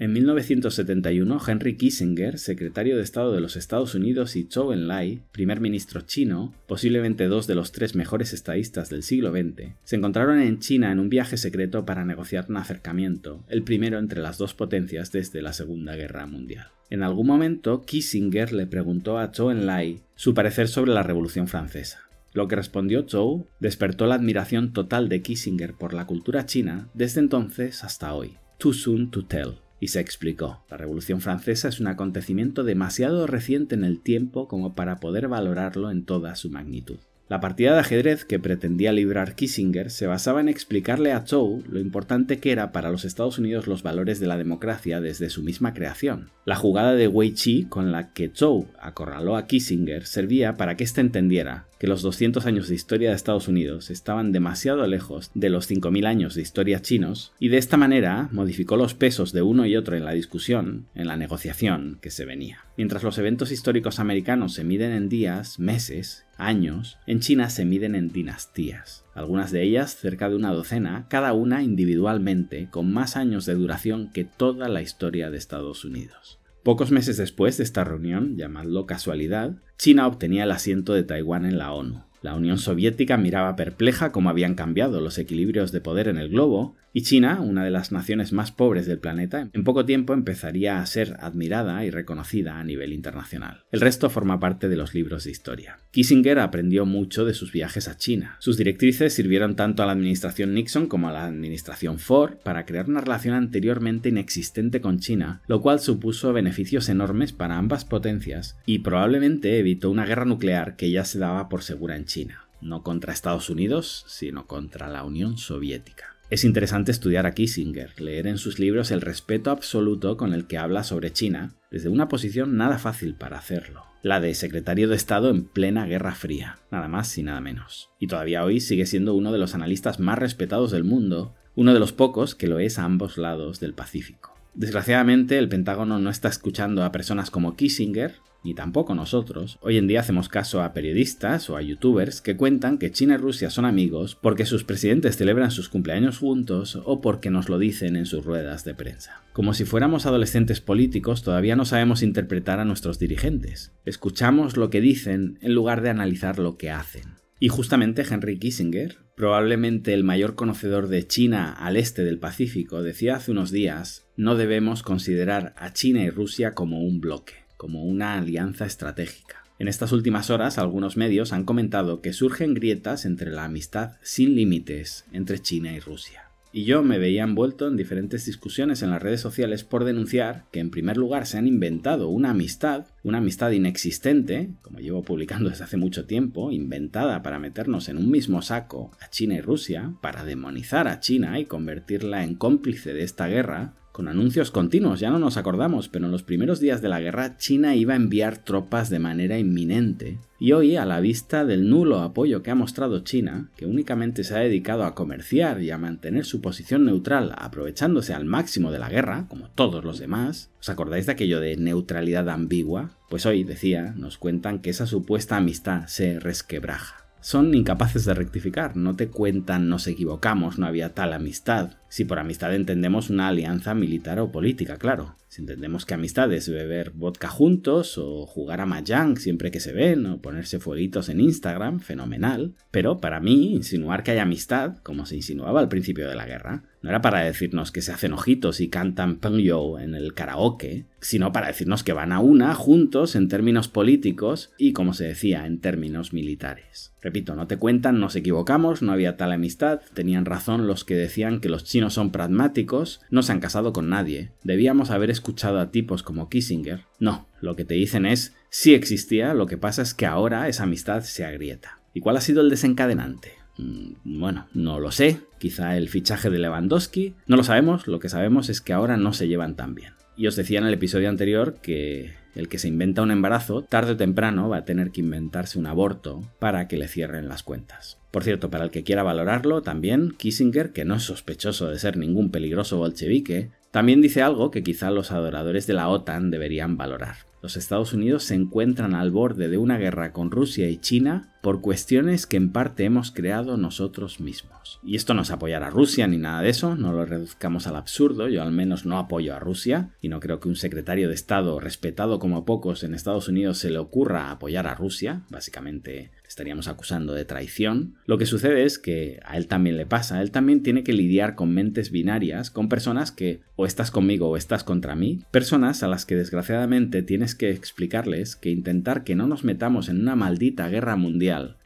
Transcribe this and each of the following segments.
En 1971, Henry Kissinger, secretario de Estado de los Estados Unidos, y Zhou Enlai, primer ministro chino, posiblemente dos de los tres mejores estadistas del siglo XX, se encontraron en China en un viaje secreto para negociar un acercamiento, el primero entre las dos potencias desde la Segunda Guerra Mundial. En algún momento, Kissinger le preguntó a Zhou Enlai su parecer sobre la Revolución Francesa. Lo que respondió Zhou despertó la admiración total de Kissinger por la cultura china desde entonces hasta hoy. Too soon to tell. Y se explicó, la Revolución Francesa es un acontecimiento demasiado reciente en el tiempo como para poder valorarlo en toda su magnitud. La partida de ajedrez que pretendía librar Kissinger se basaba en explicarle a Zhou lo importante que era para los Estados Unidos los valores de la democracia desde su misma creación. La jugada de Wei Chi con la que Zhou acorraló a Kissinger servía para que éste entendiera que los 200 años de historia de Estados Unidos estaban demasiado lejos de los 5.000 años de historia chinos y de esta manera modificó los pesos de uno y otro en la discusión, en la negociación que se venía. Mientras los eventos históricos americanos se miden en días, meses, años, en China se miden en dinastías, algunas de ellas cerca de una docena, cada una individualmente, con más años de duración que toda la historia de Estados Unidos. Pocos meses después de esta reunión, llamadlo casualidad, China obtenía el asiento de Taiwán en la ONU. La Unión Soviética miraba perpleja cómo habían cambiado los equilibrios de poder en el globo, y China, una de las naciones más pobres del planeta, en poco tiempo empezaría a ser admirada y reconocida a nivel internacional. El resto forma parte de los libros de historia. Kissinger aprendió mucho de sus viajes a China. Sus directrices sirvieron tanto a la administración Nixon como a la administración Ford para crear una relación anteriormente inexistente con China, lo cual supuso beneficios enormes para ambas potencias y probablemente evitó una guerra nuclear que ya se daba por segura en China, no contra Estados Unidos, sino contra la Unión Soviética. Es interesante estudiar a Kissinger, leer en sus libros el respeto absoluto con el que habla sobre China, desde una posición nada fácil para hacerlo, la de secretario de Estado en plena Guerra Fría, nada más y nada menos. Y todavía hoy sigue siendo uno de los analistas más respetados del mundo, uno de los pocos que lo es a ambos lados del Pacífico. Desgraciadamente, el Pentágono no está escuchando a personas como Kissinger, ni tampoco nosotros, hoy en día hacemos caso a periodistas o a youtubers que cuentan que China y Rusia son amigos porque sus presidentes celebran sus cumpleaños juntos o porque nos lo dicen en sus ruedas de prensa. Como si fuéramos adolescentes políticos, todavía no sabemos interpretar a nuestros dirigentes. Escuchamos lo que dicen en lugar de analizar lo que hacen. Y justamente Henry Kissinger, probablemente el mayor conocedor de China al este del Pacífico, decía hace unos días, no debemos considerar a China y Rusia como un bloque como una alianza estratégica. En estas últimas horas, algunos medios han comentado que surgen grietas entre la amistad sin límites entre China y Rusia. Y yo me veía envuelto en diferentes discusiones en las redes sociales por denunciar que en primer lugar se han inventado una amistad, una amistad inexistente, como llevo publicando desde hace mucho tiempo, inventada para meternos en un mismo saco a China y Rusia, para demonizar a China y convertirla en cómplice de esta guerra, con anuncios continuos, ya no nos acordamos, pero en los primeros días de la guerra China iba a enviar tropas de manera inminente. Y hoy, a la vista del nulo apoyo que ha mostrado China, que únicamente se ha dedicado a comerciar y a mantener su posición neutral aprovechándose al máximo de la guerra, como todos los demás, ¿os acordáis de aquello de neutralidad ambigua? Pues hoy, decía, nos cuentan que esa supuesta amistad se resquebraja son incapaces de rectificar, no te cuentan nos equivocamos, no había tal amistad. Si por amistad entendemos una alianza militar o política, claro. Si entendemos que amistad es beber vodka juntos o jugar a Mahjong siempre que se ven o ponerse fueguitos en Instagram, fenomenal. Pero para mí, insinuar que hay amistad, como se insinuaba al principio de la guerra, no era para decirnos que se hacen ojitos y cantan Pengyo en el karaoke, sino para decirnos que van a una juntos en términos políticos y, como se decía, en términos militares. Repito, no te cuentan, nos equivocamos, no había tal amistad, tenían razón los que decían que los chinos son pragmáticos, no se han casado con nadie, debíamos haber escuchado a tipos como Kissinger. No, lo que te dicen es, sí existía, lo que pasa es que ahora esa amistad se agrieta. ¿Y cuál ha sido el desencadenante? Mm, bueno, no lo sé, quizá el fichaje de Lewandowski, no lo sabemos, lo que sabemos es que ahora no se llevan tan bien. Y os decía en el episodio anterior que el que se inventa un embarazo, tarde o temprano va a tener que inventarse un aborto para que le cierren las cuentas. Por cierto, para el que quiera valorarlo, también Kissinger, que no es sospechoso de ser ningún peligroso bolchevique, también dice algo que quizá los adoradores de la OTAN deberían valorar. Los Estados Unidos se encuentran al borde de una guerra con Rusia y China por cuestiones que en parte hemos creado nosotros mismos. Y esto no es apoyar a Rusia ni nada de eso, no lo reduzcamos al absurdo, yo al menos no apoyo a Rusia y no creo que un secretario de Estado respetado como pocos en Estados Unidos se le ocurra apoyar a Rusia, básicamente estaríamos acusando de traición. Lo que sucede es que a él también le pasa, él también tiene que lidiar con mentes binarias, con personas que o estás conmigo o estás contra mí, personas a las que desgraciadamente tienes que explicarles que intentar que no nos metamos en una maldita guerra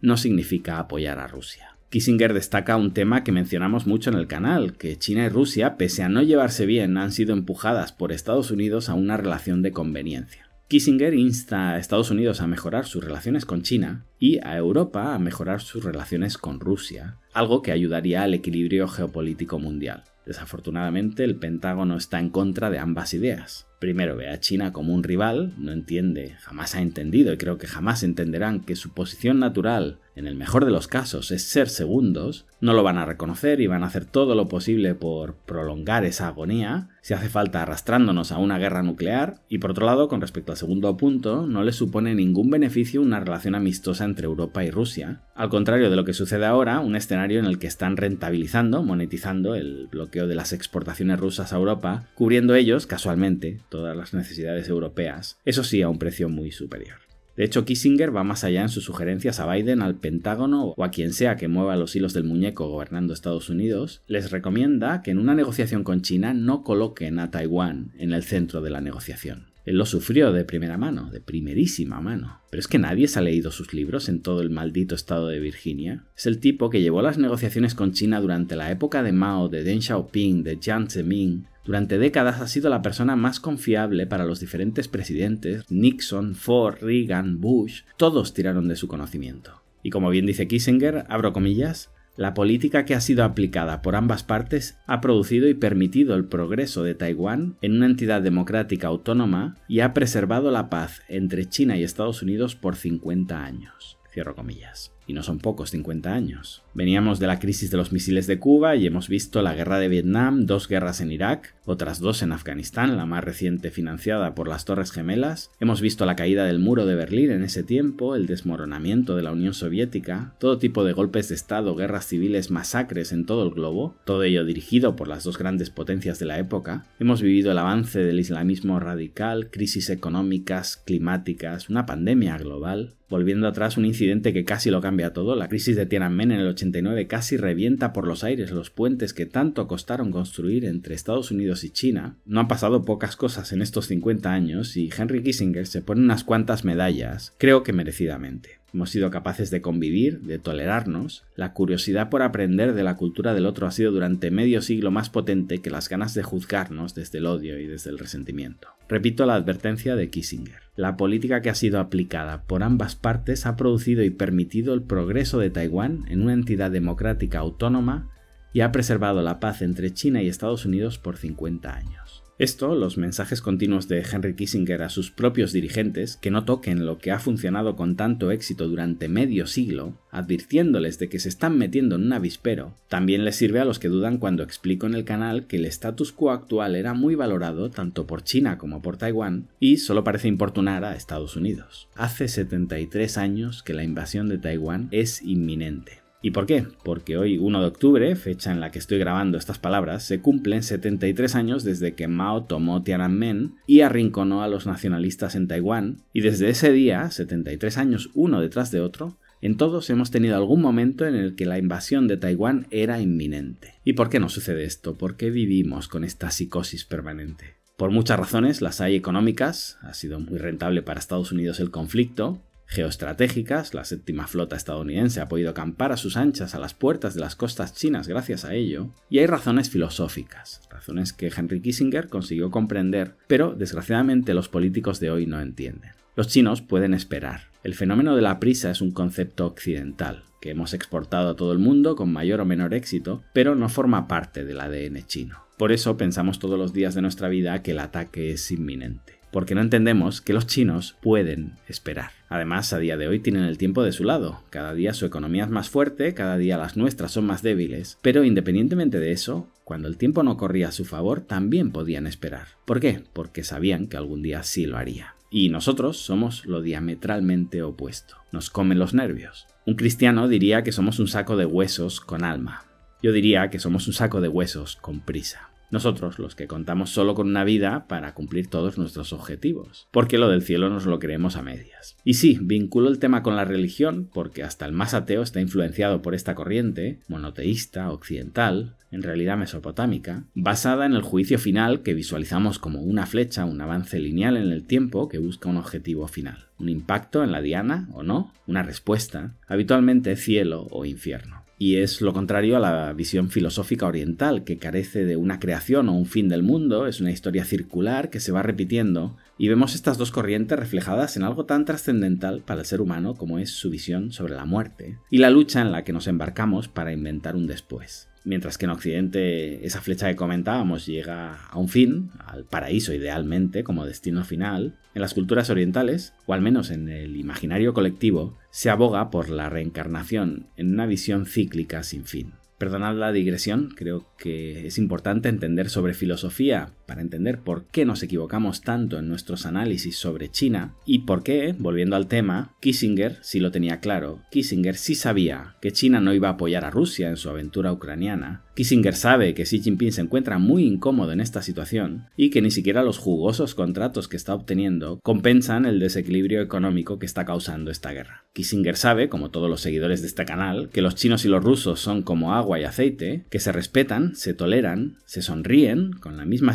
no significa apoyar a Rusia. Kissinger destaca un tema que mencionamos mucho en el canal, que China y Rusia, pese a no llevarse bien, han sido empujadas por Estados Unidos a una relación de conveniencia. Kissinger insta a Estados Unidos a mejorar sus relaciones con China y a Europa a mejorar sus relaciones con Rusia, algo que ayudaría al equilibrio geopolítico mundial. Desafortunadamente, el Pentágono está en contra de ambas ideas. Primero ve a China como un rival, no entiende, jamás ha entendido y creo que jamás entenderán que su posición natural en el mejor de los casos es ser segundos, no lo van a reconocer y van a hacer todo lo posible por prolongar esa agonía, si hace falta arrastrándonos a una guerra nuclear, y por otro lado, con respecto al segundo punto, no les supone ningún beneficio una relación amistosa entre Europa y Rusia, al contrario de lo que sucede ahora, un escenario en el que están rentabilizando, monetizando el bloqueo de las exportaciones rusas a Europa, cubriendo ellos, casualmente, todas las necesidades europeas, eso sí a un precio muy superior. De hecho, Kissinger va más allá en sus sugerencias a Biden, al Pentágono o a quien sea que mueva los hilos del muñeco gobernando Estados Unidos, les recomienda que en una negociación con China no coloquen a Taiwán en el centro de la negociación. Él lo sufrió de primera mano, de primerísima mano. Pero es que nadie se ha leído sus libros en todo el maldito estado de Virginia. Es el tipo que llevó las negociaciones con China durante la época de Mao, de Deng Xiaoping, de Jiang Zemin, durante décadas ha sido la persona más confiable para los diferentes presidentes, Nixon, Ford, Reagan, Bush, todos tiraron de su conocimiento. Y como bien dice Kissinger, abro comillas, la política que ha sido aplicada por ambas partes ha producido y permitido el progreso de Taiwán en una entidad democrática autónoma y ha preservado la paz entre China y Estados Unidos por 50 años. Cierro comillas. Y no son pocos 50 años. Veníamos de la crisis de los misiles de Cuba y hemos visto la guerra de Vietnam, dos guerras en Irak, otras dos en Afganistán, la más reciente financiada por las Torres Gemelas. Hemos visto la caída del muro de Berlín en ese tiempo, el desmoronamiento de la Unión Soviética, todo tipo de golpes de Estado, guerras civiles, masacres en todo el globo, todo ello dirigido por las dos grandes potencias de la época. Hemos vivido el avance del islamismo radical, crisis económicas, climáticas, una pandemia global, volviendo atrás un incidente que casi lo cambia todo, la crisis de Tiananmen en el 89 casi revienta por los aires los puentes que tanto costaron construir entre Estados Unidos y China. No han pasado pocas cosas en estos 50 años y Henry Kissinger se pone unas cuantas medallas, creo que merecidamente. Hemos sido capaces de convivir, de tolerarnos. La curiosidad por aprender de la cultura del otro ha sido durante medio siglo más potente que las ganas de juzgarnos desde el odio y desde el resentimiento. Repito la advertencia de Kissinger. La política que ha sido aplicada por ambas partes ha producido y permitido el progreso de Taiwán en una entidad democrática autónoma y ha preservado la paz entre China y Estados Unidos por 50 años. Esto, los mensajes continuos de Henry Kissinger a sus propios dirigentes, que no toquen lo que ha funcionado con tanto éxito durante medio siglo, advirtiéndoles de que se están metiendo en un avispero, también les sirve a los que dudan cuando explico en el canal que el status quo actual era muy valorado tanto por China como por Taiwán y solo parece importunar a Estados Unidos. Hace 73 años que la invasión de Taiwán es inminente. ¿Y por qué? Porque hoy, 1 de octubre, fecha en la que estoy grabando estas palabras, se cumplen 73 años desde que Mao tomó Tiananmen y arrinconó a los nacionalistas en Taiwán, y desde ese día, 73 años uno detrás de otro, en todos hemos tenido algún momento en el que la invasión de Taiwán era inminente. ¿Y por qué no sucede esto? ¿Por qué vivimos con esta psicosis permanente? Por muchas razones, las hay económicas, ha sido muy rentable para Estados Unidos el conflicto, geoestratégicas, la séptima flota estadounidense ha podido acampar a sus anchas a las puertas de las costas chinas gracias a ello, y hay razones filosóficas, razones que Henry Kissinger consiguió comprender, pero desgraciadamente los políticos de hoy no entienden. Los chinos pueden esperar. El fenómeno de la prisa es un concepto occidental, que hemos exportado a todo el mundo con mayor o menor éxito, pero no forma parte del ADN chino. Por eso pensamos todos los días de nuestra vida que el ataque es inminente porque no entendemos que los chinos pueden esperar. Además, a día de hoy tienen el tiempo de su lado. Cada día su economía es más fuerte, cada día las nuestras son más débiles. Pero independientemente de eso, cuando el tiempo no corría a su favor, también podían esperar. ¿Por qué? Porque sabían que algún día sí lo haría. y nosotros somos lo diametralmente opuesto. Nos comen los nervios. Un cristiano diría que somos un saco de huesos con alma. Yo diría que somos un saco de huesos con prisa. Nosotros, los que contamos solo con una vida para cumplir todos nuestros objetivos, porque lo del cielo nos lo creemos a medias. Y sí, vinculo el tema con la religión, porque hasta el más ateo está influenciado por esta corriente, monoteísta, occidental, en realidad mesopotámica, basada en el juicio final que visualizamos como una flecha, un avance lineal en el tiempo que busca un objetivo final. Un impacto en la diana o no, una respuesta, habitualmente cielo o infierno y es lo contrario a la visión filosófica oriental, que carece de una creación o un fin del mundo, es una historia circular que se va repitiendo, y vemos estas dos corrientes reflejadas en algo tan trascendental para el ser humano como es su visión sobre la muerte, y la lucha en la que nos embarcamos para inventar un después. Mientras que en Occidente esa flecha que comentábamos llega a un fin, al paraíso idealmente como destino final, en las culturas orientales, o al menos en el imaginario colectivo, se aboga por la reencarnación en una visión cíclica sin fin. Perdonad la digresión, creo que es importante entender sobre filosofía para entender por qué nos equivocamos tanto en nuestros análisis sobre China y por qué, volviendo al tema, Kissinger sí lo tenía claro. Kissinger sí sabía que China no iba a apoyar a Rusia en su aventura ucraniana. Kissinger sabe que Xi Jinping se encuentra muy incómodo en esta situación y que ni siquiera los jugosos contratos que está obteniendo compensan el desequilibrio económico que está causando esta guerra. Kissinger sabe, como todos los seguidores de este canal, que los chinos y los rusos son como agua y aceite, que se respetan, se toleran, se sonríen, con la misma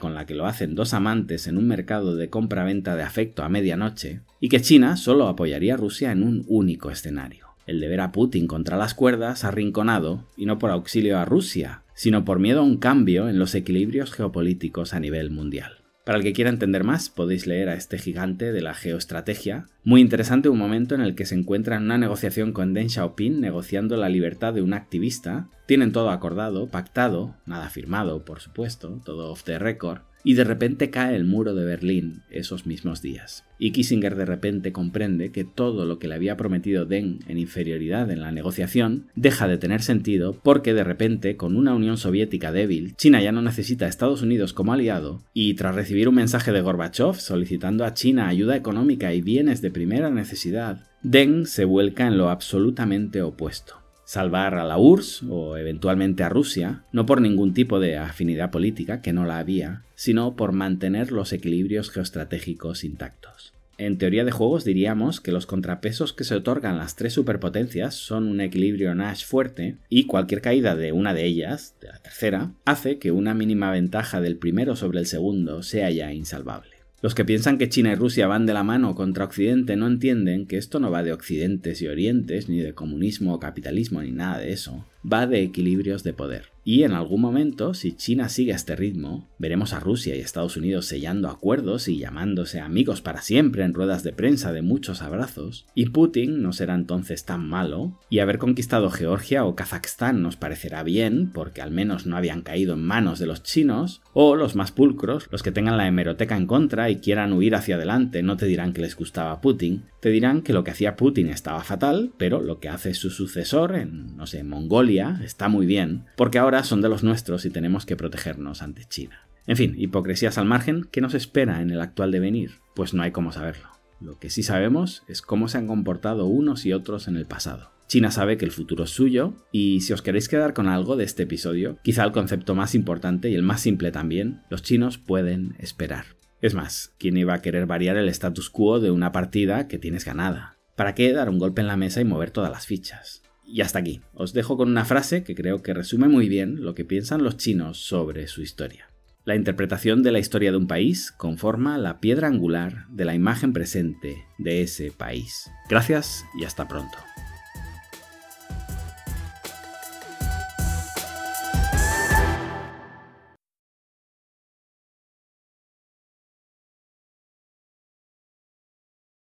con la que lo hacen dos amantes en un mercado de compra-venta de afecto a medianoche, y que China solo apoyaría a Rusia en un único escenario, el de ver a Putin contra las cuerdas, arrinconado, y no por auxilio a Rusia, sino por miedo a un cambio en los equilibrios geopolíticos a nivel mundial. Para el que quiera entender más, podéis leer a este gigante de la geoestrategia. Muy interesante un momento en el que se encuentra en una negociación con Deng Xiaoping negociando la libertad de un activista. Tienen todo acordado, pactado, nada firmado, por supuesto, todo off the record, y de repente cae el muro de Berlín esos mismos días. Y Kissinger de repente comprende que todo lo que le había prometido Deng en inferioridad en la negociación deja de tener sentido porque de repente, con una Unión Soviética débil, China ya no necesita a Estados Unidos como aliado y tras recibir un mensaje de Gorbachev solicitando a China ayuda económica y bienes de primera necesidad, Deng se vuelca en lo absolutamente opuesto salvar a la URSS o eventualmente a Rusia, no por ningún tipo de afinidad política, que no la había, sino por mantener los equilibrios geoestratégicos intactos. En teoría de juegos diríamos que los contrapesos que se otorgan las tres superpotencias son un equilibrio Nash fuerte y cualquier caída de una de ellas, de la tercera, hace que una mínima ventaja del primero sobre el segundo sea ya insalvable. Los que piensan que China y Rusia van de la mano contra Occidente no entienden que esto no va de occidentes y orientes, ni de comunismo o capitalismo, ni nada de eso. Va de equilibrios de poder. Y en algún momento, si China sigue este ritmo, veremos a Rusia y Estados Unidos sellando acuerdos y llamándose amigos para siempre en ruedas de prensa de muchos abrazos, y Putin no será entonces tan malo, y haber conquistado Georgia o Kazajstán nos parecerá bien, porque al menos no habían caído en manos de los chinos, o los más pulcros, los que tengan la hemeroteca en contra y quieran huir hacia adelante, no te dirán que les gustaba Putin, te dirán que lo que hacía Putin estaba fatal, pero lo que hace su sucesor en, no sé, Mongolia está muy bien, porque ahora son de los nuestros y tenemos que protegernos ante China. En fin, hipocresías al margen, ¿qué nos espera en el actual devenir? Pues no hay cómo saberlo. Lo que sí sabemos es cómo se han comportado unos y otros en el pasado. China sabe que el futuro es suyo y si os queréis quedar con algo de este episodio, quizá el concepto más importante y el más simple también, los chinos pueden esperar. Es más, ¿quién iba a querer variar el status quo de una partida que tienes ganada? ¿Para qué dar un golpe en la mesa y mover todas las fichas? Y hasta aquí. Os dejo con una frase que creo que resume muy bien lo que piensan los chinos sobre su historia. La interpretación de la historia de un país conforma la piedra angular de la imagen presente de ese país. Gracias y hasta pronto.